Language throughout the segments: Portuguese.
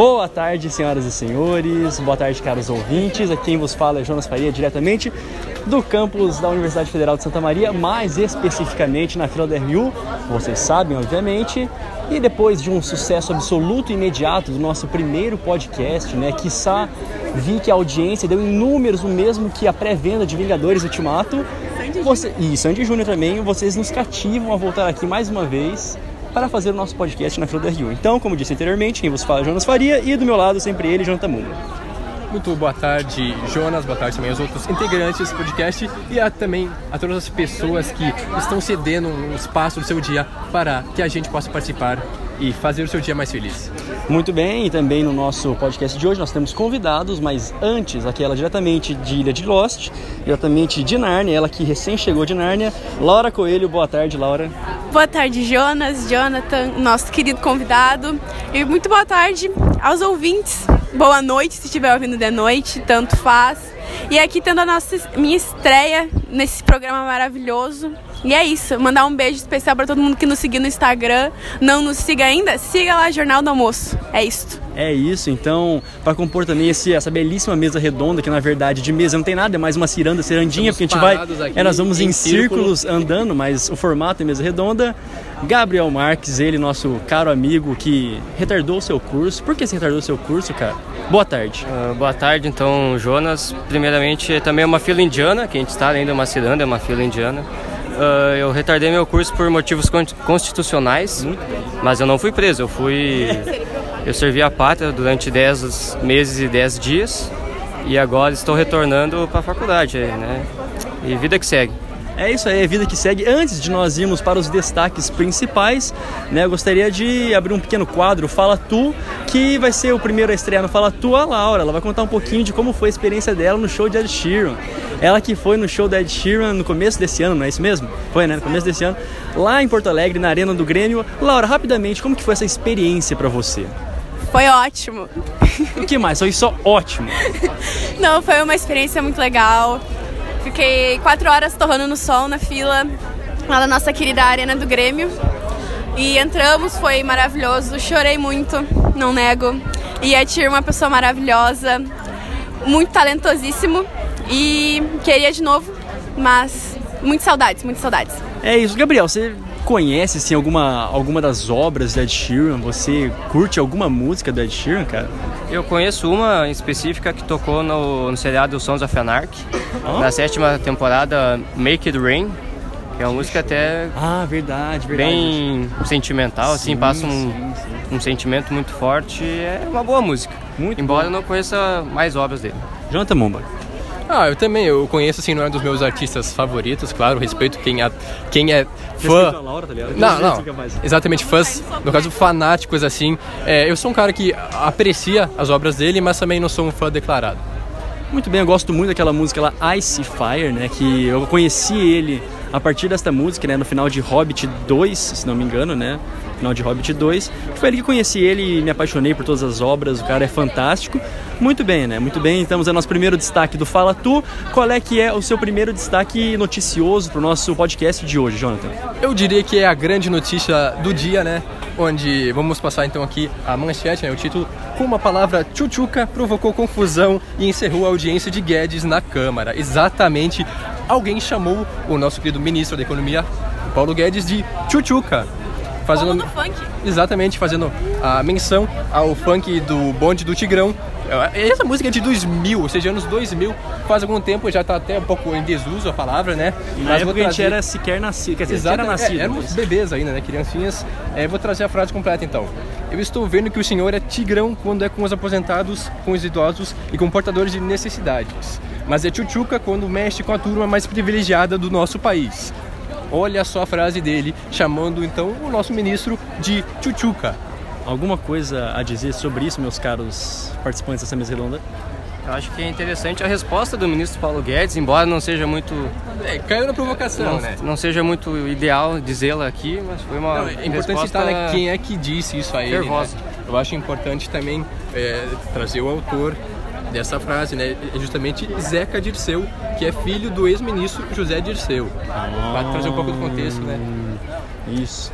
Boa tarde, senhoras e senhores. Boa tarde, caros ouvintes. Aqui quem vos fala é Jonas Faria, diretamente do campus da Universidade Federal de Santa Maria, mais especificamente na fila da RU. Vocês sabem, obviamente. E depois de um sucesso absoluto e imediato do nosso primeiro podcast, né, quiçá vi que a audiência deu em números o mesmo que a pré-venda de Vingadores Ultimato. Você, e Sandy Júnior também, vocês nos cativam a voltar aqui mais uma vez para fazer o nosso podcast na fila da Rio. Então, como disse anteriormente, quem vos fala é Jonas Faria e do meu lado sempre ele, Jonathan Mumba. Muito boa tarde, Jonas. Boa tarde também aos outros integrantes desse podcast e a, também a todas as pessoas que estão cedendo um espaço do seu dia para que a gente possa participar e fazer o seu dia mais feliz. Muito bem, e também no nosso podcast de hoje nós temos convidados, mas antes, aquela diretamente de Ilha de Lost, diretamente de Nárnia, ela que recém chegou de Nárnia, Laura Coelho. Boa tarde, Laura. Boa tarde, Jonas, Jonathan, nosso querido convidado. E muito boa tarde aos ouvintes. Boa noite, se estiver ouvindo de noite, tanto faz. E aqui tendo a nossa minha estreia nesse programa maravilhoso. E é isso, mandar um beijo especial para todo mundo que nos seguiu no Instagram. Não nos siga ainda? Siga lá Jornal do Almoço. É isso. É isso, então, para compor também esse, essa belíssima mesa redonda, que na verdade de mesa não tem nada, é mais uma ciranda, cirandinha, porque a gente vai. É, nós vamos em, em círculos andando, mas o formato é mesa redonda. Gabriel Marques, ele, nosso caro amigo que retardou o seu curso. Por que você retardou o seu curso, cara? Boa tarde. Uh, boa tarde, então, Jonas. Primeiramente, também é uma fila indiana, que a gente está além de uma ciranda, é uma fila indiana. Uh, eu retardei meu curso por motivos constitucionais, mas eu não fui preso. Eu fui. Eu servi a pátria durante 10 meses e 10 dias e agora estou retornando para a faculdade, né? E vida que segue. É isso aí, a vida que segue. Antes de nós irmos para os destaques principais, né, eu gostaria de abrir um pequeno quadro, Fala Tu, que vai ser o primeiro a estrear no Fala Tu, a Laura. Ela vai contar um pouquinho de como foi a experiência dela no show de Ed Sheeran. Ela que foi no show da Ed Sheeran no começo desse ano, não é isso mesmo? Foi, né? No começo desse ano, lá em Porto Alegre, na Arena do Grêmio. Laura, rapidamente, como que foi essa experiência para você? Foi ótimo. O que mais? Foi só ótimo. Não, foi uma experiência muito legal. Fiquei quatro horas torrando no sol na fila lá na nossa querida Arena do Grêmio. E entramos, foi maravilhoso, chorei muito, não nego. E a Tir, uma pessoa maravilhosa, muito talentosíssimo. E queria de novo, mas muitas saudades, muitas saudades. É isso, Gabriel, você conhece assim, alguma, alguma das obras do Ed Sheeran? Você curte alguma música do Ed Sheeran, cara? Eu conheço uma específica que tocou no, no seriado Sons of Anarchy, oh? na sétima temporada Make It Rain, que é uma música até ah, verdade, verdade. bem sentimental, assim, sim, assim, passa um, sim, sim. um sentimento muito forte. É uma boa música. Muito Embora eu não conheça mais obras dele. Jonathan Mumba. Ah, eu também, eu conheço assim, não é um dos meus artistas favoritos, claro, respeito quem é, quem é fã. Laura, tá não, não, exatamente, fãs, no caso fanáticos assim. É, eu sou um cara que aprecia as obras dele, mas também não sou um fã declarado. Muito bem, eu gosto muito daquela música lá, Ice Fire, né, que eu conheci ele a partir desta música, né, no final de Hobbit 2, se não me engano, né, final de Hobbit 2. Foi ali que conheci ele e me apaixonei por todas as obras, o cara é fantástico. Muito bem, né? Muito bem, estamos no nosso primeiro destaque do Fala Tu. Qual é que é o seu primeiro destaque noticioso para o nosso podcast de hoje, Jonathan? Eu diria que é a grande notícia do dia, né? Onde vamos passar então aqui a manchete, né? o título, com uma palavra tchutchuca provocou confusão e encerrou a audiência de Guedes na Câmara. Exatamente, alguém chamou o nosso querido ministro da Economia, Paulo Guedes, de tchutchuca fazendo funk. exatamente fazendo a menção ao funk do bonde do Tigrão. Essa música é de 2000, ou seja, anos 2000, faz algum tempo, já está até um pouco em desuso a palavra, né? Na Mas época trazer... a gente era sequer nascido, quer dizer, Exato, era nascido. É, éramos bebês ainda, né? Criancinhas. É, vou trazer a frase completa então. Eu estou vendo que o senhor é tigrão quando é com os aposentados, com os idosos e com portadores de necessidades. Mas é tchutchuca quando mexe com a turma mais privilegiada do nosso país. Olha só a frase dele, chamando então o nosso ministro de Chuchuca. Alguma coisa a dizer sobre isso, meus caros participantes dessa mesa redonda? Eu acho que é interessante a resposta do ministro Paulo Guedes, embora não seja muito. É, caiu na provocação, não, né? Não seja muito ideal dizê-la aqui, mas foi uma. Não, é importante citar né, quem é que disse isso a ele. Né? Eu acho importante também é, trazer o autor dessa frase, né? É justamente Zeca Dirceu, que é filho do ex-ministro José Dirceu. Ah, para trazer um pouco do contexto, né? Isso.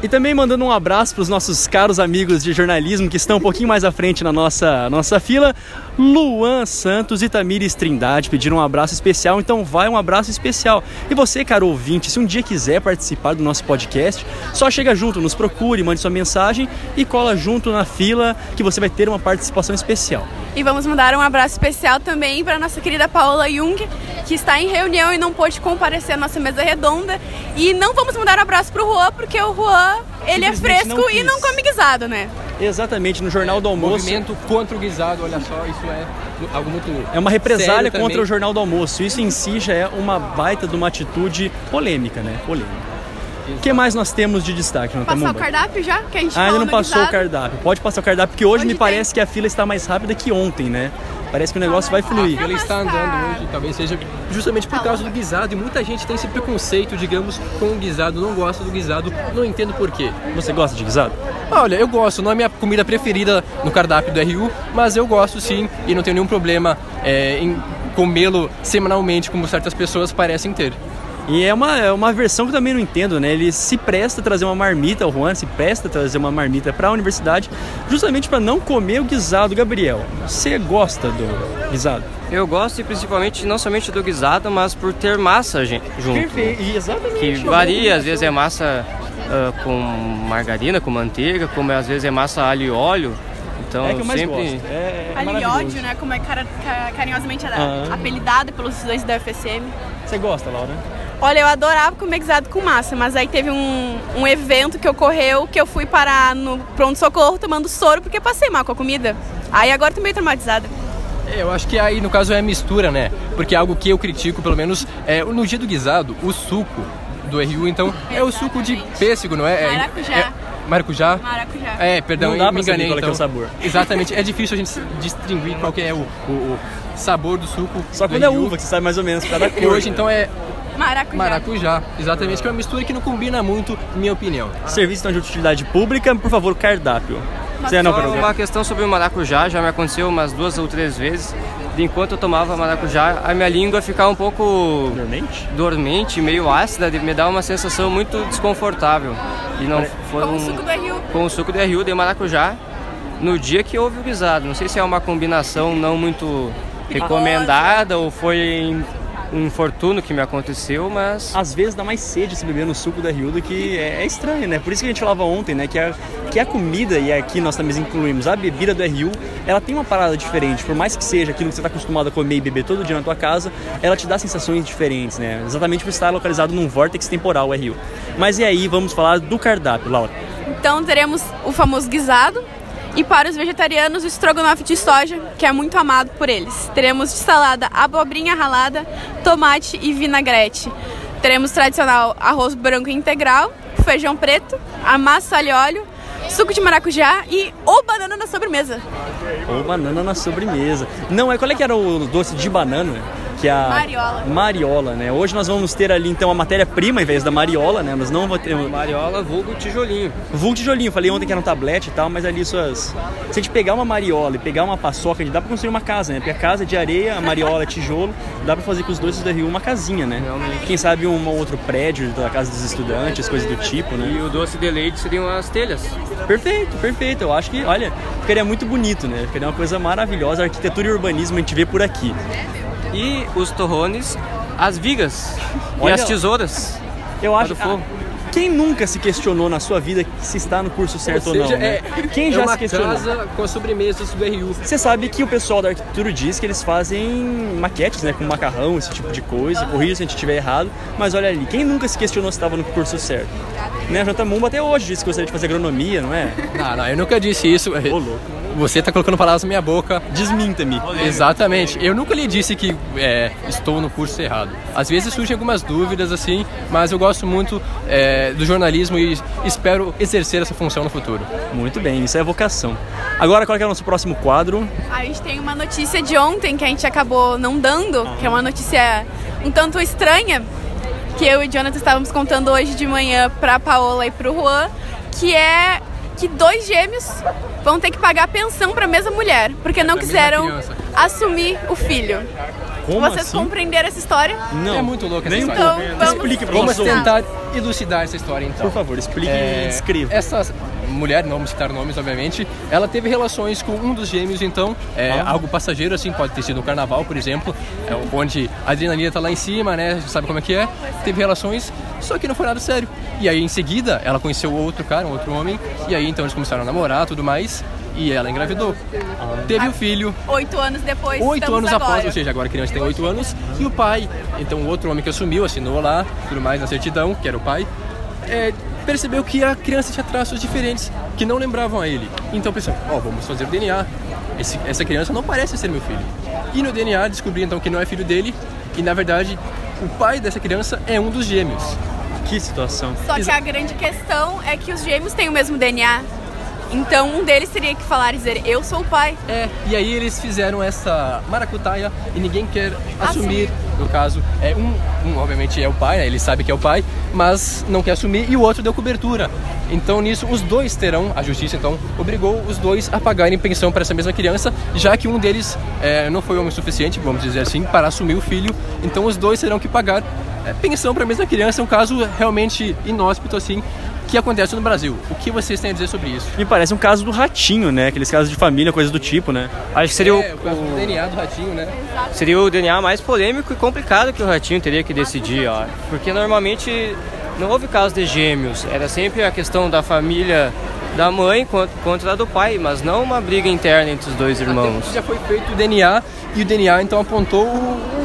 E também mandando um abraço para os nossos caros amigos de jornalismo que estão um pouquinho mais à frente na nossa, nossa fila. Luan Santos e Tamires Trindade pediram um abraço especial, então vai um abraço especial. E você, caro ouvinte, se um dia quiser participar do nosso podcast, só chega junto, nos procure, mande sua mensagem e cola junto na fila que você vai ter uma participação especial. E vamos mandar um abraço especial também para nossa querida Paola Jung, que está em reunião e não pôde comparecer à nossa mesa redonda. E não vamos mandar um abraço para o Juan, porque o Juan, ele é fresco não e não come guisado, né? Exatamente, no Jornal do Almoço. Movimento contra o guisado, olha só, isso é algo muito. É uma represália contra também. o Jornal do Almoço. Isso em si já é uma baita de uma atitude polêmica, né? Polêmica. O que mais nós temos de destaque, não Passar o temos? cardápio já? Que a gente Ah, ainda não passou o guisado. cardápio. Pode passar o cardápio, porque hoje, Hoje me tem. parece que a fila está mais rápida que ontem, né? Parece que o negócio vai fluir. Ele está tá. andando hoje, talvez seja justamente por causa do guisado. E muita gente tem esse preconceito, digamos, com o guisado, não gosta do guisado, não entendo por quê. Você gosta de guisado? Olha, eu gosto, não é minha comida preferida no cardápio do RU, mas eu gosto sim e não tenho nenhum problema é, em comê-lo semanalmente, como certas pessoas parecem ter. E é uma, é uma versão que eu também não entendo, né? Ele se presta a trazer uma marmita, o Juan se presta a trazer uma marmita para a universidade, justamente para não comer o guisado. Gabriel, você gosta do guisado? Eu gosto e principalmente não somente do guisado, mas por ter massa gente, junto. exatamente. Que varia, às vezes é massa ah, com margarina, com manteiga, como às vezes é massa alho e óleo. Então É que eu mais sempre. gosto. É, é ódio, né? Como é cara- ca- carinhosamente Ah. apelidada pelos estudantes da UFSM. Você gosta, Laura? Olha, eu adorava comer guisado com massa, mas aí teve um, um evento que ocorreu que eu fui parar no pronto-socorro tomando soro porque passei mal com a comida. Aí agora tô meio traumatizada. É, Eu acho que aí no caso é a mistura, né? Porque algo que eu critico, pelo menos, é no dia do guisado, o suco do RU, então, é o suco de Exatamente. pêssego, não é? É- Maracujá. é- maracujá? Maracujá. É, perdão, Não dá me enganei. qual é que é o então. sabor. Exatamente, é difícil a gente distinguir qual que é o, o- o sabor do suco. Só do quando é uva, que você sabe mais ou menos cada cor. E hoje, então, é Maracujá. maracujá. Exatamente, que é uma mistura que não combina muito, em minha opinião. Serviço então, de utilidade pública, por favor, cardápio. Você não, Carol? uma questão sobre o maracujá, já me aconteceu umas duas ou três vezes. De enquanto eu tomava maracujá, a minha língua ficava um pouco Dormente? dormente, meio ácida, de me dá uma sensação muito desconfortável. E não foi Com o um- suco do RU. com o suco de RU de maracujá no dia que houve o guisado. Não sei se é uma combinação não muito recomendada ou foi um infortúnio que me aconteceu, mas Às vezes dá mais sede se beber no suco da Rio do que é, é estranho, né? Por isso que a gente falava ontem, né? Que a, que a comida, e aqui nós também incluímos a bebida do RU, ela tem uma parada diferente. Por mais que seja aquilo que você está acostumado a comer e beber todo dia na tua casa, ela te dá sensações diferentes, né? Exatamente por estar localizado num vórtice temporal, o RU. Mas e aí, vamos falar do cardápio, Laura. Então teremos o famoso guisado e para os vegetarianos o estrogonofe de soja, que é muito amado por eles. Teremos de salada abobrinha ralada, tomate e vinagrete. Teremos tradicional arroz branco integral, feijão preto, a massa alho óleo, suco de maracujá e ou banana na sobremesa. Ou banana na sobremesa. Não, é qual é que era o doce de banana? Que é a Mariola. Mariola, né? Hoje nós vamos ter ali então a matéria-prima em vez da mariola, né? Nós não vamos ter mariola vulgo tijolinho. vulgo tijolinho. Falei ontem que era um tablete e tal, mas ali suas Se a gente pegar uma mariola e pegar uma paçoca, dá pra construir uma casa, né? Porque a casa é de areia, a mariola é tijolo, dá pra fazer com os dois do Rio uma casinha, né? Realmente. Quem sabe um outro prédio da casa dos estudantes, coisas do tipo, né? E o doce de leite seriam as telhas. Perfeito, perfeito. Eu acho que, olha, ficaria muito bonito, né? Ficaria uma coisa maravilhosa. Arquitetura e urbanismo a gente vê por aqui. E os torrones, as vigas Olha- e as tesouras. Eu acho fogo. ah, Quem nunca se questionou na sua vida se está no curso certo ou, Ou seja, não? Né? é, Quem é já uma se questionou? casa com as sobremesas do RU. Você sabe que o pessoal da arquitetura diz que eles fazem maquetes, né, com macarrão, esse tipo de coisa. Corrija se a gente estiver errado, mas olha ali, quem nunca se questionou se estava no curso certo? Né, a Jota Mumba até hoje disse que gostaria de fazer agronomia, não é? Não, não, eu nunca disse isso. Ô, louco. Você tá colocando palavras na minha boca. Desminta-me. Exatamente. Eu nunca lhe disse que é, estou no curso errado. Às vezes surgem algumas dúvidas assim, mas eu gosto muito é, do jornalismo e espero exercer essa função no futuro. Muito bem, isso é vocação. Agora, qual é, que é o nosso próximo quadro? A gente tem uma notícia de ontem que a gente acabou não dando, que é uma notícia um tanto estranha, que eu e o Jonathan estávamos contando hoje de manhã pra Paola e pro Juan, que é que dois gêmeos vão ter que pagar pensão pra mesma mulher, porque não mesma quiseram assumir o filho. Como vocês assim? compreenderam essa história. Não. É muito louca essa Nem história. Então, vamos- Explique pra Vamos tentar elucidar essa história então. Por favor, explique É, e descreva. Mulher, não vamos citar nomes, obviamente, ela teve relações com um dos gêmeos, então, é Ah. algo passageiro, assim, pode ter sido um carnaval, por exemplo, é, onde a adrenalina tá lá em cima, né, a gente sabe como é que é, teve relações, só que não foi nada sério. E aí, em seguida, ela conheceu outro cara, um outro homem, e aí, então, eles começaram a namorar, tudo mais, e ela engravidou. Teve o filho, Oito anos depois. oito anos agora. após, ou seja, agora a criança tem oito anos, e o pai, então o outro homem que assumiu, assinou lá, tudo mais na certidão, que era o pai, é, percebeu que a criança tinha traços diferentes, que não lembravam a ele. Então pensou, ó, vamos fazer o DNA. Esse- essa criança não parece ser meu filho. E no DNA descobri então que não é filho dele, e na verdade o pai dessa criança é um dos gêmeos. Que situação. Só que a grande questão é que os gêmeos têm o mesmo DNA. Então um deles teria que falar e dizer, eu sou o pai. É, e aí eles fizeram essa maracutaia e ninguém quer assumir, no caso, é um, um obviamente é o pai, né? ele sabe que é o pai, mas não quer assumir e o outro deu cobertura. Então nisso os dois terão, a justiça então obrigou os dois a pagarem pensão para essa mesma criança, já que um deles é, não foi homem suficiente, vamos dizer assim, para assumir o filho, então os dois terão que pagar é, pensão para a mesma criança, é um caso realmente inóspito assim, que acontece no Brasil. O que vocês têm a dizer sobre isso? Me parece um caso do ratinho, né? Aqueles casos de família, coisa do tipo, né? Acho que seria o, É, o caso do DNA do ratinho, né? seria o DNA mais polêmico e complicado que o Ratinho teria que decidir, ó. Porque normalmente não houve caso de gêmeos, era sempre a questão da família da mãe contra, a do pai, mas não uma briga interna entre os dois irmãos. Até já foi feito o DNA e o DNA então apontou o- o-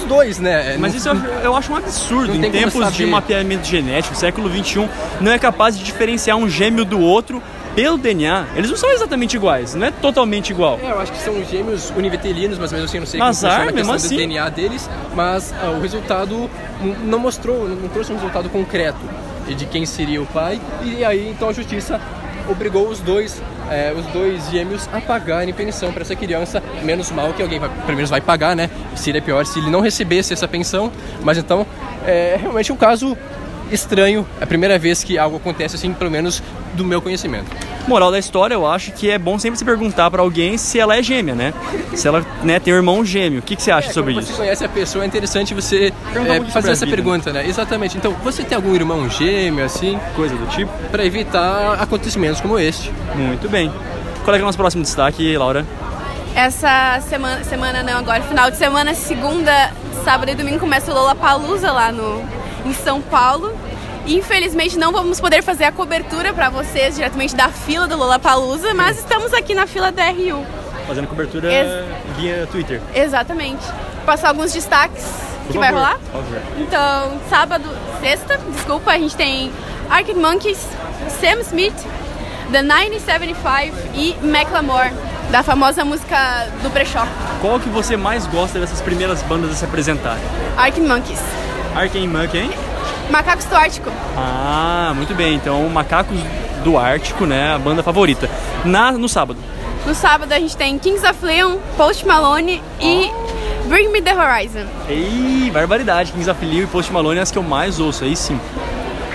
os dois, né? Mas Não- isso eu, eu acho um absurdo. Não Em tempos de mapeamento genético, século XXI, não é capaz de diferenciar um gêmeo do outro pelo DNA. Eles não são exatamente iguais, não é totalmente igual. É, eu acho que são gêmeos univitelinos, mas mesmo assim eu não sei Azar, como funciona a mesmo questão assim. do DNA deles, mas ah, o resultado não mostrou, não trouxe um resultado concreto de quem seria o pai, e aí então a justiça obrigou os dois, é, os dois gêmeos a pagarem pensão para essa criança, menos mal que alguém vai, pelo menos vai pagar, né? Seria pior se ele não recebesse essa pensão, mas então é realmente um caso estranho, é a primeira vez que algo acontece assim, pelo menos do meu conhecimento. Moral da história, eu acho que é bom sempre se perguntar pra alguém se ela é gêmea, né? Se ela né, tem um irmão gêmeo. O que, que você acha É, sobre quando isso? você conhece a pessoa, é interessante você é, fazer essa vida, pergunta, né? Exatamente. Então, você tem algum irmão gêmeo, assim, Coisa do tipo? para evitar acontecimentos como este? Muito bem. Qual é, que é o nosso próximo destaque, Laura? Essa semana, semana não, agora final de semana, segunda, sábado e domingo começa o Lollapalooza lá no, em São Paulo. Infelizmente não vamos poder fazer a cobertura para vocês diretamente da fila do Lollapalooza, mas estamos aqui na fila da RU. Fazendo cobertura Ex- via Twitter. Exatamente. Vou passar alguns destaques Por que vai favor. rolar. Por favor. Então, sábado, sexta, desculpa, a gente tem Arctic Monkeys, Sam Smith, The 975 e Macklemore, da famosa música do Brechó. Qual que você mais gosta dessas primeiras bandas a se apresentarem? Arctic Monkeys. Monkey, hein? Macacos do Ártico. Ah, muito bem. Então, Macacos do Ártico, né? A banda favorita. Na, no sábado. No sábado a gente tem Kings of Leon, Post Malone e Bring Me The Horizon. Ei, barbaridade. Kings of Leon e Post Malone é as que eu mais ouço. Aí sim.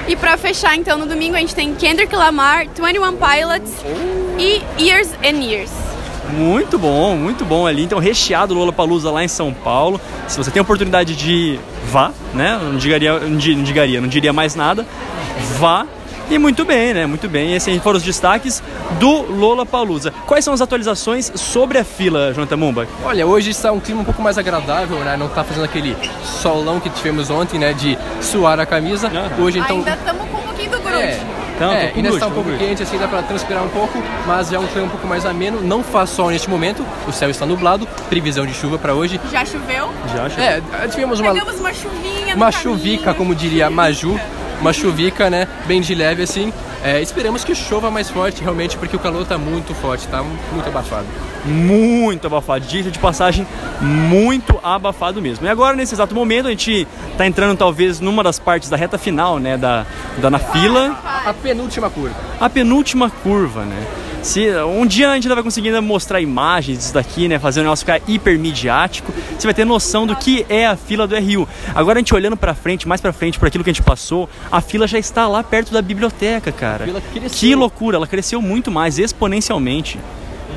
E pra fechar então no domingo a gente tem Kendrick Lamar, 21 Pilots e Years and Years. Muito bom, muito bom ali. Então, recheado Lollapalooza lá em São Paulo. Se você tem a oportunidade de ir, vá, né? Não digaria, não di- não digaria, não diria mais nada. Vá. E muito bem, né? Muito bem. Esses foram os destaques do Lollapalooza. Quais são as atualizações sobre a fila, Jonathan Mumba? Olha, hoje está um clima um pouco mais agradável, né? Não está fazendo aquele solão que tivemos ontem, né? De suar a camisa. Aham. Hoje, então... Ainda estamos com um pouquinho do grude. É, Então, é, ainda gosto, está um pouco quente, assim, dá para transpirar um pouco, mas já é um clima um pouco mais ameno. Não faz sol neste momento, o céu está nublado, previsão de chuva para hoje. Já choveu? Já acho. É, tivemos uma, Pegamos uma chuvinha uma caminho. chuvica, como diria a Maju, uma chuvica, né, bem de leve assim. É, esperamos que chova mais forte realmente, porque o calor está muito forte, tá muito abafado. muito abafado. Dito de passagem, muito abafado mesmo. E agora, nesse exato momento, a gente tá entrando talvez numa das partes da reta final, né? Da, da na fila. A penúltima curva. A penúltima curva, né? Se, um dia a gente ainda vai conseguir ainda mostrar imagens disso daqui, né? Fazer o negócio ficar hiper midiático. Você vai ter noção do que é a fila do RU. Agora a gente olhando pra frente, mais pra frente, por aquilo que a gente passou, a fila já está lá perto da biblioteca, cara. A fila cresceu. Que loucura, ela cresceu muito mais, exponencialmente.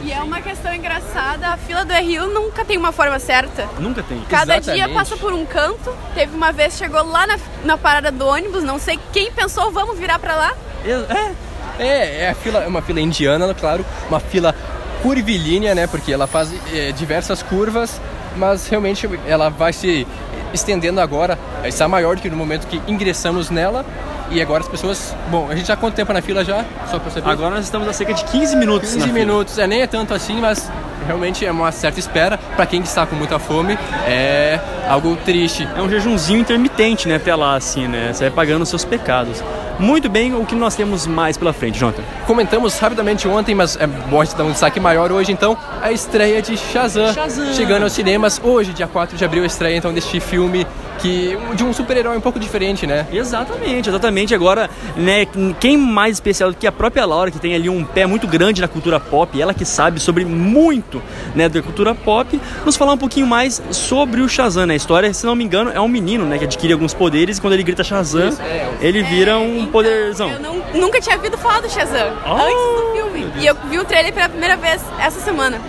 E é uma questão engraçada, a fila do Rio nunca tem uma forma certa. Nunca tem. Cada Exatamente. dia passa por um canto. Teve uma vez, chegou lá na, na parada do ônibus, não sei quem pensou, vamos virar pra lá. É, É, é a fila, é uma fila indiana, claro, uma fila curvilínea, né? Porque ela faz é, diversas curvas, mas realmente ela vai se estendendo agora, está maior do que no momento que ingressamos nela. E agora as pessoas. Bom, a gente já quanto tempo na fila já? Só pra saber. agora nós estamos a cerca de 15 minutos 15 na fila. minutos, é, nem é tanto assim, mas realmente é uma certa espera. Pra quem está com muita fome, é algo triste. É um jejumzinho intermitente, né, até lá, assim, né? Você vai pagando os seus pecados. Muito bem, o que nós temos mais pela frente, Jonathan? Comentamos rapidamente ontem, mas é bom dar um destaque maior hoje, então, a estreia de Shazam. Shazam. Chegando aos cinemas hoje, dia 4 de abril, a estreia então deste filme que de um super-herói um pouco diferente, né? Exatamente, exatamente. Agora, né, quem mais especial do que a própria Laura, que tem ali um pé muito grande na cultura pop, ela que sabe sobre muito, né, da cultura pop, nos falar um pouquinho mais sobre o Shazam, né? A história, se não me engano, é um menino, né, que adquire alguns poderes e quando ele grita Shazam, Isso, é, ele vira um Então, poderzão. Eu não- nunca tinha ouvido falar do Shazam Oh, antes do filme. E eu vi o trailer pela primeira vez essa semana.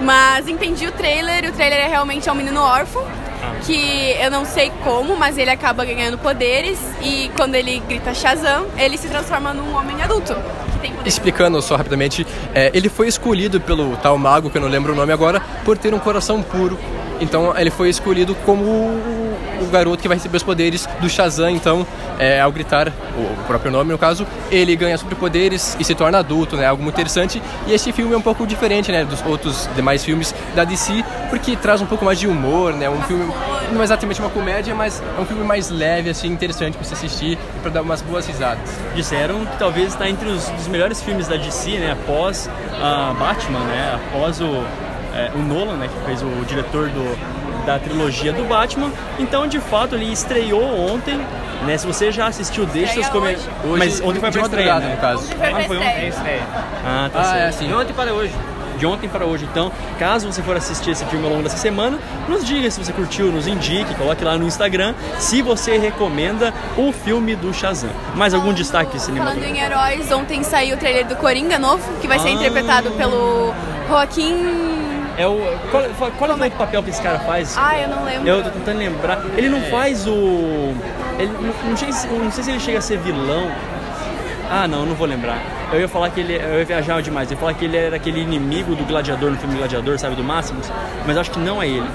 Mas entendi o trailer, e o trailer é realmente é um menino órfão. Que eu não sei como, mas ele acaba ganhando poderes. E quando ele grita Shazam, ele se transforma num homem adulto. Explicando só rapidamente, é, ele foi escolhido pelo tal mago, que eu não lembro o nome agora, por ter um coração puro. Então ele foi escolhido como o, garoto que vai receber os poderes do Shazam. Então, é, ao gritar o próprio nome, no caso, ele ganha superpoderes e se torna adulto, né? Algo muito interessante. E esse filme é um pouco diferente, né, dos outros demais filmes da DC, porque traz um pouco mais de humor, né? Um filme não é exatamente uma comédia, mas é um filme mais leve, assim, interessante para você assistir e para dar umas boas risadas. Disseram que talvez está entre os, melhores filmes da DC, né? Após a Batman, né? Após o, é, o Nolan, né? Que fez o, diretor do, da trilogia do Batman. Então, de fato, ele estreou ontem. Né? Se você já assistiu, deixa seus comentários. Mas ontem foi pra estreia, né? no caso. Ontem foi Ah, foi ontem? estreia. Ah, tá Ah, certo. é assim. De ontem para hoje. De ontem para hoje. Então, caso você for assistir esse filme ao longo dessa semana, nos diga se você curtiu, nos indique, coloque lá no Instagram se você recomenda o filme do Shazam. Mais algum destaque Falando cinematográfico? em heróis, ontem saiu o trailer do Coringa novo, que vai ser Ah. interpretado pelo Joaquim. É o, qual, qual é o outro papel que esse cara faz? Ah, eu não lembro. Eu tô tentando lembrar. Ele não faz o. Ele não, não, ser- não sei se ele chega a ser vilão. Ah, não, não vou lembrar. Eu ia falar que ele. Eu ia viajar demais. Eu ia falar que ele era aquele inimigo do Gladiador no filme Gladiador, sabe? Do Máximos. Mas acho que não é ele.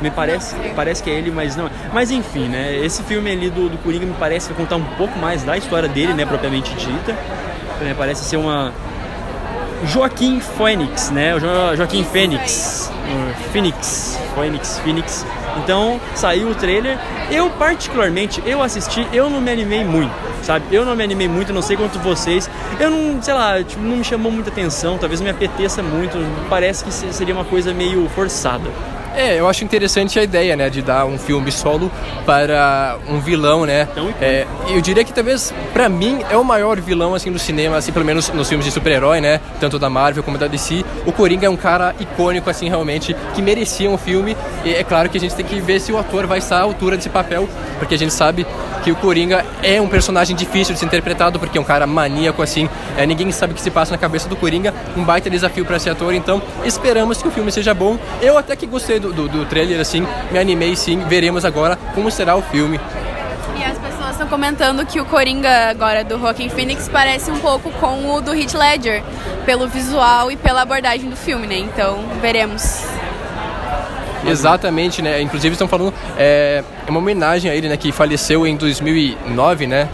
Me parece, parece que é ele, mas não é. Mas enfim, né? Esse filme ali do, do Coringa me parece que vai contar um pouco mais da história dele, né? Propriamente dita. É, parece ser uma. Joaquim Phoenix, né? Jo- Joaquim. Uh, Phoenix. Phoenix, Phoenix. Então, saiu o trailer. Eu, particularmente, eu assisti, eu não me animei muito, sabe? Eu não me animei muito, não sei quanto vocês. Eu não, sei lá, tipo, não me chamou muita atenção, talvez me apeteça muito. Parece que se- seria uma coisa meio forçada. É, eu acho interessante a ideia, né, de dar um filme solo para um vilão, né? Icônico. É, eu diria que talvez, pra mim, é o maior vilão, assim, do cinema, assim, pelo menos nos filmes de super-herói, né? Tanto da Marvel como da DC. O Coringa é um cara icônico, assim, realmente, que merecia um filme. E é claro que a gente tem que ver se o ator vai estar à altura desse papel, porque a gente sabe que o Coringa é um personagem difícil de ser interpretado, porque é um cara maníaco, assim. É, ninguém sabe o que se passa na cabeça do Coringa. Um baita desafio para esse ator, então esperamos que o filme seja bom. Eu até que gostei do, do, do trailer, assim, me animei sim. Veremos agora como será o filme. E as pessoas estão comentando que o Coringa agora do Joaquin Phoenix parece um pouco com o do Heath Ledger, pelo visual e pela abordagem do filme, né? Então, veremos. Exatamente, né? Inclusive estão falando, é, é uma homenagem a ele, né? Que faleceu em 2009, né?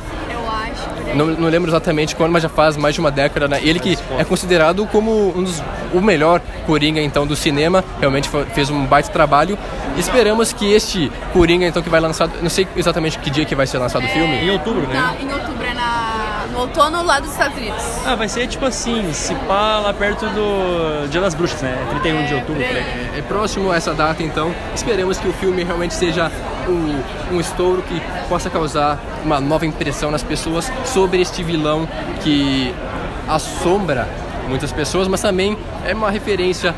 Não, não lembro exatamente quando, mas já faz mais de uma década, né? Ele que é considerado como um dos, o melhor Coringa, então, do cinema. Realmente foi- fez um baita trabalho. Esperamos que este Coringa, então, que vai lançar... Não sei exatamente que dia que vai ser lançado o filme. Em outubro, né? Na- em outubro, é na, no outono lá dos Estados Unidos. Ah, vai ser tipo assim, se pá lá perto do Dia das Bruxas, né? 31 de outubro, por aí. É próximo a essa data, então esperemos que o filme realmente seja um, um estouro que possa causar uma nova impressão nas pessoas sobre este vilão que assombra muitas pessoas, mas também é uma referência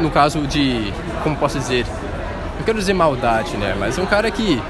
no caso de, como posso dizer, eu quero dizer maldade, né? Mas é um cara que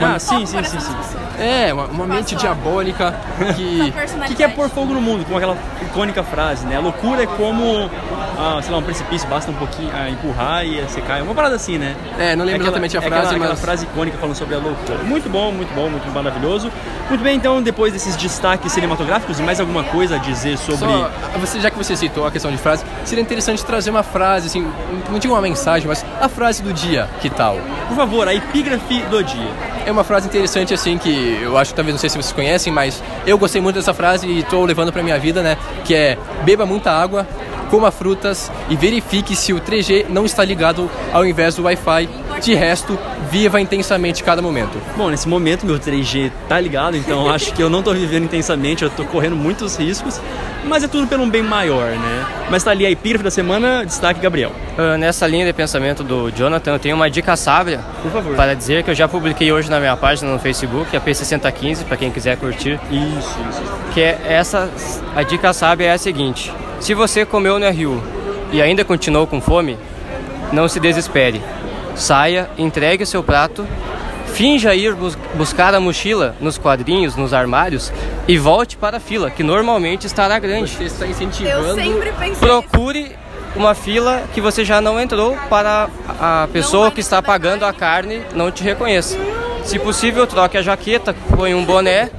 Ah, sim, sim, sim, sim. É uma, uma mente diabólica que O que, que é pôr fogo no mundo? Com aquela icônica frase, né? A loucura é como ah, sei lá, um precipício, basta um pouquinho ah, empurrar e você cai. Uma parada assim, né? É, não lembro aquela- exatamente a é frase, aquela, aquela mas... frase icônica falando sobre a loucura. Muito bom, muito bom, muito maravilhoso. Muito bem, então, depois desses destaques cinematográficos, mais alguma coisa a dizer sobre. Só, você, já que você citou a questão de frase, seria interessante trazer uma frase, assim, não digo uma mensagem, mas a frase do dia, que tal? Por favor, a epígrafe do dia. É uma frase interessante, assim, que eu acho que talvez, não sei se vocês conhecem, mas eu gostei muito dessa frase e estou levando pra minha vida, né? Que é, beba muita água, coma frutas e verifique se o 3G não está ligado ao invés do Wi-Fi. De resto, viva intensamente cada momento. Bom, nesse momento meu 3G tá ligado, então acho que eu não tô vivendo intensamente, eu tô correndo muitos riscos, mas é tudo pelo um bem maior, né? Mas tá ali a epígrafe da semana, destaque Gabriel. Ah, nessa linha de pensamento do Jonathan, eu tenho uma dica sábia Por favor. para dizer que eu já publiquei hoje na minha página no Facebook, a P6015, para quem quiser curtir. Isso, isso. que é essa a dica sábia é a seguinte: se você comeu no RU e ainda continuou com fome, não se desespere. Saia, entregue o seu prato, finja ir bus- buscar a mochila nos quadrinhos, nos armários e volte para a fila, que normalmente estará grande. Você está Eu incentivando... sempre pensei Procure uma fila que você já não entrou para a pessoa que está pagando a carne não te reconheça. Se possível, troque a jaqueta, põe um boné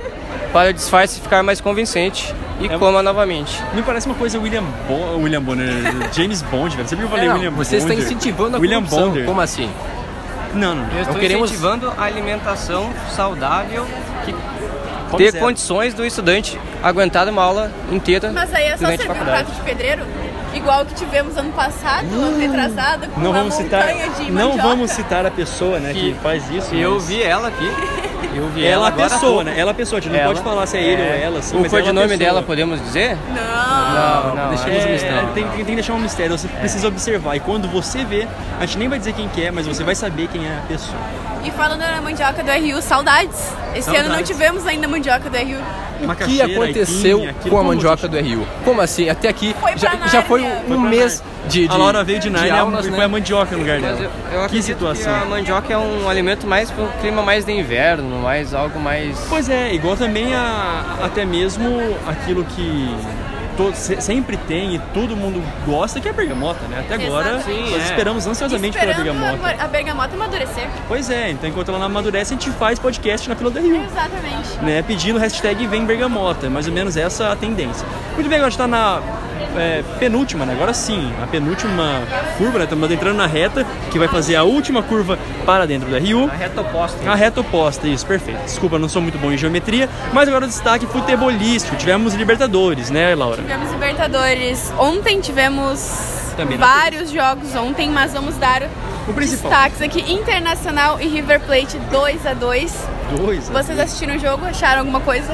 para o disfarce ficar mais convincente e É- coma novamente. Me parece uma coisa William Bo William Bonner, James Bond, velho. Sempre que eu falei É, não, William você está Bonder. incentivando a William corrupção. Bonder. Como assim? Não, não. Eu estou queremos- incentivando a alimentação saudável que ter zero. condições do estudante aguentar uma aula inteira Mas aí é só servir um prato de pedreiro, igual que tivemos ano passado, ano retrasado, com Não uma vamos citar, montanha de não vamos citar a pessoa, né, que, Que- faz isso. E eu mas- vi ela aqui. Eu vi Ela ela a pessoa, pouco. né? Ela a pessoa, a gente não Ela. pode falar se é ele ou ela, assim, o codinome dela podemos dizer? Não. Não, não. deixemos É, o mistério. tem, tem que deixar um mistério, você precisa observar. E quando você vê, a gente nem vai dizer quem que é, mas você vai saber quem é a pessoa. E falando na mandioca do RU, saudades. Esse ano não Saudades. tivemos ainda mandioca do RU. O que aconteceu com a mandioca do RU? Como assim? Até aqui Foi já, já foi um Foi mês de, de A Laura veio de Nárnia aulas, e né? foi a mandioca no lugar dela. eu, eu que situação. que a mandioca é um alimento mais para um clima mais de inverno, mais algo mais. Pois é, igual também a, até mesmo aquilo que todo, se- sempre tem e todo mundo gosta, que é a bergamota, né? Até agora Exatamente. nós É. esperamos ansiosamente pela bergamota. a, a bergamota amadurecer. Pois é, então enquanto ela não amadurece, a gente faz podcast na fila da Rio. Exatamente. né, pedindo hashtag vem bergamota, mais ou menos essa a tendência. Muito bem, agora a gente tá na é, penúltima, né? agora sim, a penúltima curva, né? estamos entrando na reta, que vai fazer a última curva para dentro da Rio. A reta oposta. A reta oposta, isso, perfeito. Desculpa, não sou muito bom em geometria, mas agora o destaque futebolístico. Tivemos Libertadores, né, Laura? Tivemos Libertadores. Ontem tivemos Também vários jogos ontem, mas vamos dar O principal. destaques aqui. Internacional e River Plate 2 a 2 Dois. né? Vocês assistiram o jogo? Acharam alguma coisa?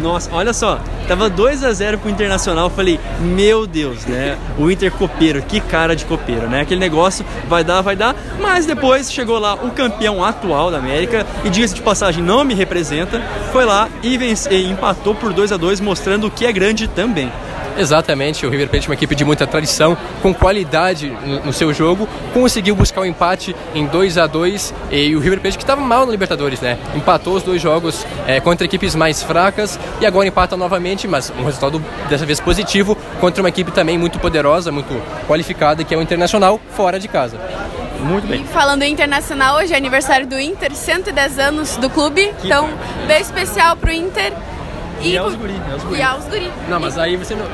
Nossa, olha só, tava 2 a 0 pro Internacional, eu falei, meu Deus, né? O Inter copeiro, que cara de copeiro, né? Aquele negócio vai dar, vai dar, mas depois chegou lá o campeão atual da América e diga-se de passagem, não me representa, foi lá e, vence, e empatou por 2 a 2 mostrando o que é grande também. Exatamente, o River Plate é uma equipe de muita tradição, com qualidade no, seu jogo, conseguiu buscar o empate em 2 a 2 e o River Plate que estava mal no Libertadores, né? Empatou os dois jogos é, contra equipes mais fracas e agora empata novamente, mas um resultado dessa vez positivo contra uma equipe também muito poderosa, muito qualificada, que é o Internacional, fora de casa. Muito bem. E falando em internacional, hoje é aniversário do Inter, 110 anos do clube. então, bem especial pro Inter. E é os guri, é os guri. E aos guri. Não, mas aí você não...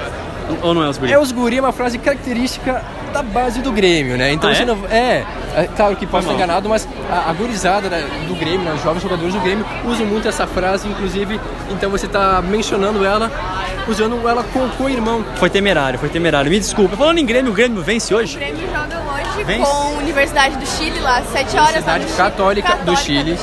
Ou não é os guri? É os guri é uma frase característica da base do Grêmio, né? Então Ah, você é? não. É, é, claro que posso estar mal. enganado, mas a, a gurizada né, do Grêmio, né, os jovens jogadores do Grêmio, usam muito essa frase, inclusive, então você está mencionando ela, usando ela com o co-irmão. Foi temerário, foi temerário. Me desculpa. Falando em Grêmio, o Grêmio vence O hoje? Grêmio joga hoje Vence? com a Universidade do Chile lá, 7 horas. Universidade lá no Chile. Católica do Chile.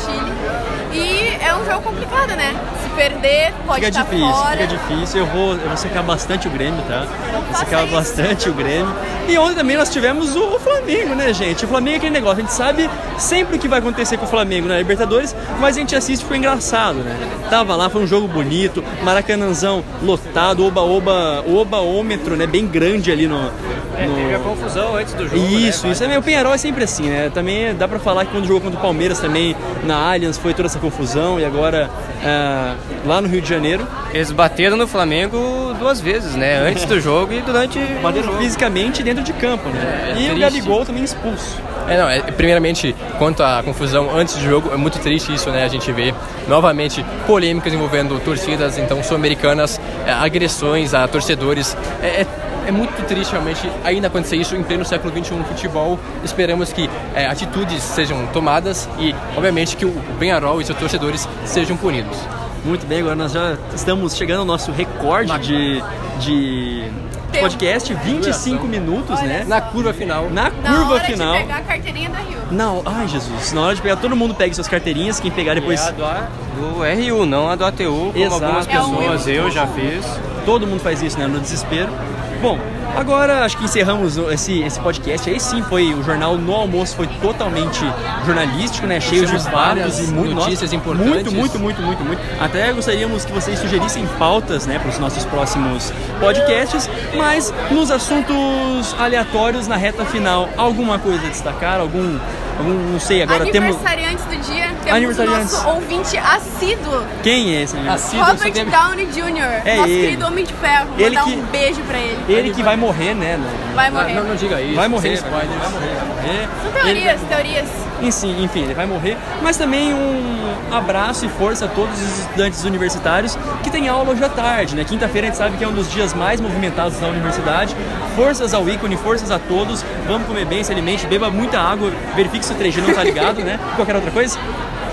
E é um jogo complicado, né? Perder, pode Fica estar difícil, fora. fica difícil. Eu vou, eu vou secar bastante o Grêmio, tá? Vou faça secar bastante o Grêmio. E ontem também nós tivemos o, Flamengo, né, gente? O Flamengo é aquele negócio, a gente sabe sempre o que vai acontecer com o Flamengo na Libertadores, mas a gente assiste e foi engraçado, né? Tava lá, foi um jogo bonito, Maracanãzão lotado, oba-oba, oba-ômetro, né? Bem grande ali no, É, no- teve a confusão antes do jogo. Isso, né? isso é. O Penharol é sempre assim, né? Também dá pra falar que quando jogou contra o Palmeiras também na Allianz foi toda essa confusão e agora ah, lá no Rio de Janeiro, Eles bateram no Flamengo duas vezes, né? Antes do jogo e durante bateram fisicamente dentro de campo, né? É, e o. Gabigol também expulso. É, não, é, primeiramente, quanto à confusão antes do jogo, é muito triste isso, né? A gente vê novamente polêmicas envolvendo torcidas, então, sul-americanas, é, agressões a torcedores. É, é, é muito triste realmente ainda acontecer isso em pleno século XXI no futebol. Esperamos que é, atitudes sejam tomadas e, obviamente, que o Penharol e seus torcedores sejam punidos. Muito bem, agora nós já estamos chegando ao nosso recorde de, de podcast, 25 minutos, né? Na curva final, Na Na curva hora final. de pegar a carteirinha da Rio. Não, ai Jesus, na hora de pegar, todo mundo pegue suas carteirinhas, quem pegar depois, É a do, A- do RU, não a do ATU, como Exato. algumas É um pessoas, erro. eu já fiz. todo mundo faz isso, né, no desespero. Bom, agora acho que encerramos esse, esse podcast. Aí sim, foi o jornal no almoço foi totalmente jornalístico, né, cheio de fatos e muito, notícias nossa, importantes. Muito, muito, muito, muito, muito. Até gostaríamos que vocês sugerissem pautas, né, para os nossos próximos podcasts, mas nos assuntos aleatórios na reta final, alguma coisa a destacar, algum não sei, agora temos Aniversariantes do dia, temos o nosso ouvinte assíduo, quem é esse? amigo? Assíduo, Robert tem- Downey Jr., É nosso ele. querido Homem de Ferro. Vou Ele dar que- um beijo pra ele. Ele que vai morrer, né? Vai morrer. não, não diga isso. Vai morrer, vai vai morrer, vai morrer. São Ele vai- teorias, teorias. Enfim, enfim, ele vai morrer. Mas também um abraço e força a todos os estudantes universitários que têm aula hoje à tarde, né? Quinta-feira a gente sabe que é um dos dias mais movimentados da universidade. Forças ao ícone, forças a todos. Vamos comer bem, se alimente, beba muita água, verifique se o 3G não tá ligado, né? Qualquer outra coisa.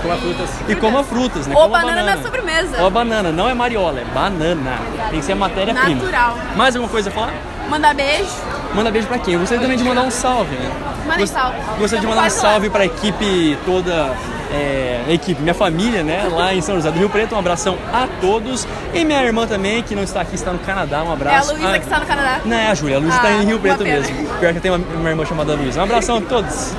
Coma frutas. E coma frutas, né? Ou Coma banana na sobremesa. Ou a banana, não é mariola, é banana. Tem que ser a matéria-prima. Natural. Mais alguma coisa a falar? Mandar beijo. Manda beijo pra quem? Eu gostaria também de mandar um salve, né? Mandem salve. Gostaria de mandar um salve pra equipe toda, é, a equipe, minha família, né? Lá em São José do Rio Preto. Um abração a todos. E minha irmã também, que não está aqui, está no Canadá. Um É a abraço. Luísa que está no Canadá. Não, é a Júlia. A Luísa está Ah, em Rio Preto pena. mesmo. Pior que eu tenho uma, uma irmã chamada Luísa. Um abração a todos.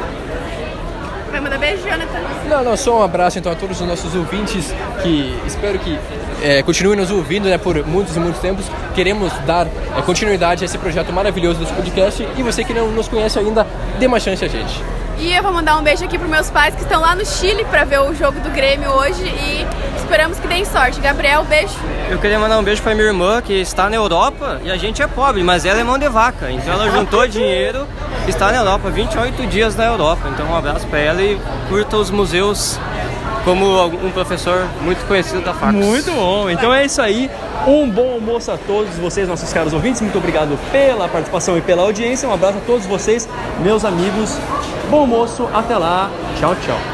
Vai mandar beijo, Jonathan? Não, não, só um abraço então a todos os nossos ouvintes que espero que é, continuem nos ouvindo né, por muitos e muitos tempos. Queremos dar é, continuidade a esse projeto maravilhoso desse podcast e você que não nos conhece ainda, dê uma chance a gente. E eu vou mandar um beijo aqui pros meus pais que estão lá no Chile pra ver o jogo do Grêmio hoje e esperamos que deem sorte. Gabriel, beijo. Eu queria mandar um beijo pra minha irmã que está na Europa e a gente é pobre, mas ela é mão de vaca. Então ela juntou dinheiro, está na Europa, 28 dias na Europa. Então um abraço pra ela e curta os museus como um professor muito conhecido da fax. Muito bom. Então é isso aí. Um bom almoço a todos vocês, nossos caros ouvintes. Muito obrigado pela participação e pela audiência. Um abraço a todos vocês, meus amigos. Bom almoço. Até lá. Tchau, tchau.